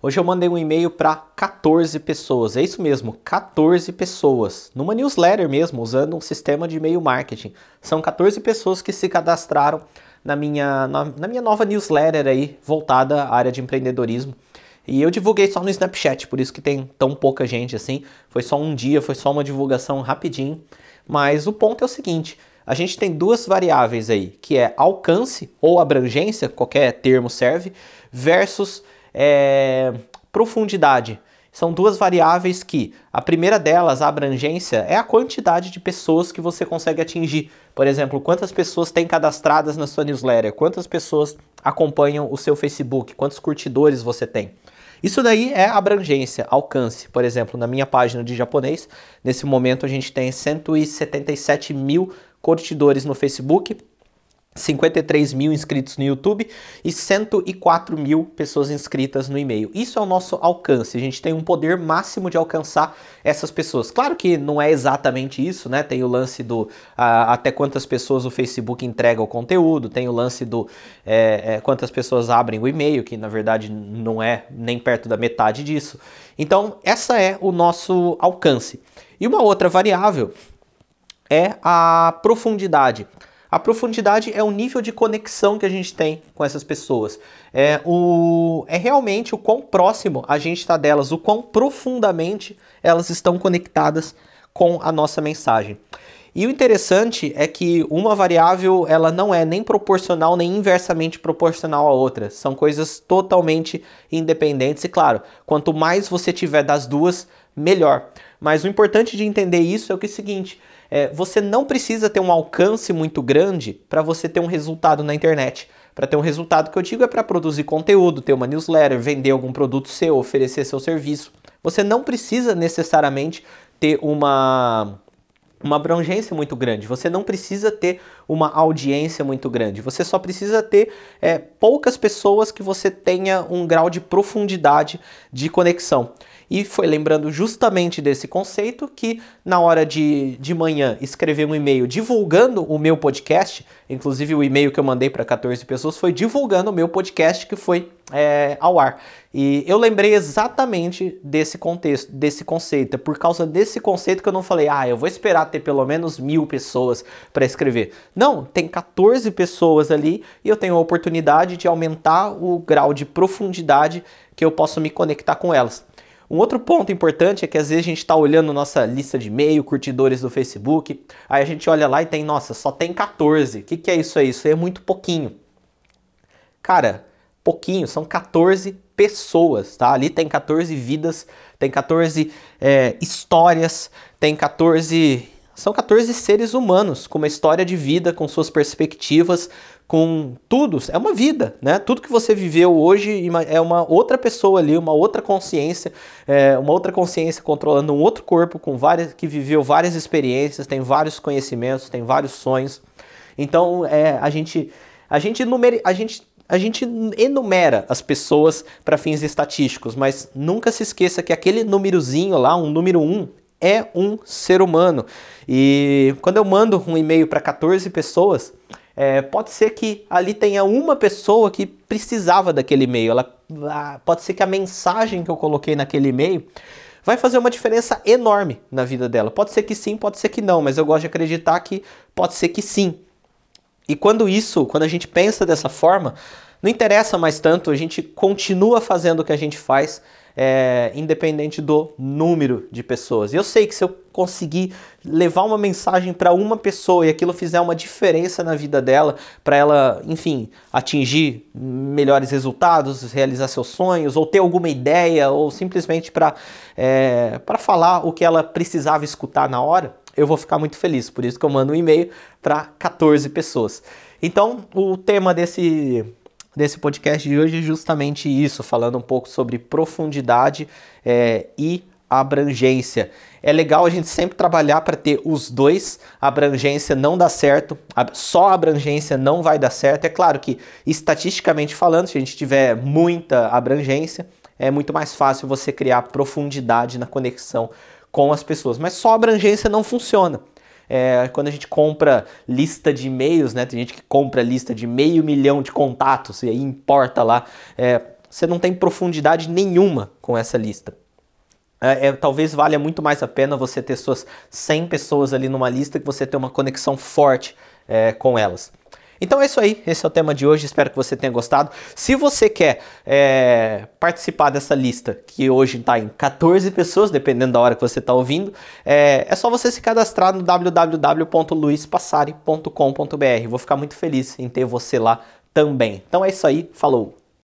Hoje eu mandei um e-mail para 14 pessoas, é isso mesmo, 14 pessoas, numa newsletter mesmo, usando um sistema de e-mail marketing. São 14 pessoas que se cadastraram na minha, na, na, minha nova newsletter aí, voltada à área de empreendedorismo. E eu divulguei só no Snapchat, por isso que tem tão pouca gente assim. Foi só um dia, foi só uma divulgação rapidinho. Mas o ponto é o seguinte: a gente tem duas variáveis aí, que é alcance ou abrangência, qualquer termo serve, versus é, profundidade. São duas variáveis que a primeira delas, a abrangência, é a quantidade de pessoas que você consegue atingir. Por exemplo, quantas pessoas tem cadastradas na sua newsletter, quantas pessoas acompanham o seu Facebook, quantos curtidores você tem. Isso daí é abrangência, alcance. Por exemplo, na minha página de japonês, nesse momento a gente tem 177 mil curtidores no Facebook, 53 mil inscritos no YouTube e 104 mil pessoas inscritas no e-mail. Isso é o nosso alcance. A gente tem um poder máximo de alcançar essas pessoas. Claro que não é exatamente isso, né? Tem o lance do uh, até quantas pessoas o Facebook entrega o conteúdo, tem o lance do é, é, quantas pessoas abrem o e-mail, que na verdade não é nem perto da metade disso. Então, essa é o nosso alcance. E uma outra variável é a profundidade. A profundidade é o nível de conexão que a gente tem com essas pessoas. É, o, é realmente o quão próximo a gente está delas, o quão profundamente elas estão conectadas com a nossa mensagem. E o interessante é que uma variável ela não é nem proporcional nem inversamente proporcional à outra. São coisas totalmente independentes e claro, quanto mais você tiver das duas, melhor. Mas o importante de entender isso é o que é o seguinte: é, você não precisa ter um alcance muito grande para você ter um resultado na internet. Para ter um resultado que eu digo é para produzir conteúdo, ter uma newsletter, vender algum produto seu, oferecer seu serviço. Você não precisa necessariamente ter uma uma abrangência muito grande. Você não precisa ter uma audiência muito grande. Você só precisa ter é, poucas pessoas que você tenha um grau de profundidade de conexão. E foi lembrando justamente desse conceito que, na hora de, de manhã, escrever um e-mail divulgando o meu podcast, inclusive o e-mail que eu mandei para 14 pessoas foi divulgando o meu podcast que foi é, ao ar. E eu lembrei exatamente desse contexto, desse conceito. É por causa desse conceito que eu não falei, ah, eu vou esperar ter pelo menos mil pessoas para escrever. Não, tem 14 pessoas ali e eu tenho a oportunidade de aumentar o grau de profundidade que eu posso me conectar com elas. Um outro ponto importante é que às vezes a gente está olhando nossa lista de e-mail, curtidores do Facebook, aí a gente olha lá e tem, nossa, só tem 14. O que, que é isso aí? Isso aí é muito pouquinho. Cara, pouquinho, são 14 pessoas, tá? Ali tem 14 vidas, tem 14 é, histórias, tem 14 são 14 seres humanos com uma história de vida, com suas perspectivas, com tudo. É uma vida, né? Tudo que você viveu hoje é uma outra pessoa ali, uma outra consciência, é uma outra consciência controlando um outro corpo com várias que viveu várias experiências, tem vários conhecimentos, tem vários sonhos. Então, é, a gente a gente numera, a gente a gente enumera as pessoas para fins estatísticos, mas nunca se esqueça que aquele númerozinho lá, um número 1, um, é um ser humano. E quando eu mando um e-mail para 14 pessoas, é, pode ser que ali tenha uma pessoa que precisava daquele e-mail. Ela, pode ser que a mensagem que eu coloquei naquele e-mail vai fazer uma diferença enorme na vida dela. Pode ser que sim, pode ser que não, mas eu gosto de acreditar que pode ser que sim. E quando isso, quando a gente pensa dessa forma, não interessa mais tanto, a gente continua fazendo o que a gente faz, é, independente do número de pessoas. Eu sei que se eu conseguir levar uma mensagem para uma pessoa e aquilo fizer uma diferença na vida dela, para ela, enfim, atingir melhores resultados, realizar seus sonhos, ou ter alguma ideia, ou simplesmente para é, falar o que ela precisava escutar na hora, eu vou ficar muito feliz. Por isso que eu mando um e-mail para 14 pessoas. Então, o tema desse desse podcast de hoje é justamente isso, falando um pouco sobre profundidade é, e abrangência. É legal a gente sempre trabalhar para ter os dois. A abrangência não dá certo, só a abrangência não vai dar certo. É claro que, estatisticamente falando, se a gente tiver muita abrangência, é muito mais fácil você criar profundidade na conexão com as pessoas. Mas só abrangência não funciona. É, quando a gente compra lista de e-mails, né? Tem gente que compra lista de meio milhão de contatos e aí importa lá. É, você não tem profundidade nenhuma com essa lista. É, é, talvez valha muito mais a pena você ter suas 100 pessoas ali numa lista que você ter uma conexão forte é, com elas. Então é isso aí, esse é o tema de hoje, espero que você tenha gostado. Se você quer é, participar dessa lista, que hoje está em 14 pessoas, dependendo da hora que você está ouvindo, é, é, só você se cadastrar no www.luispassari.com.br. Vou ficar muito feliz em ter você lá também. Então é isso aí, falou!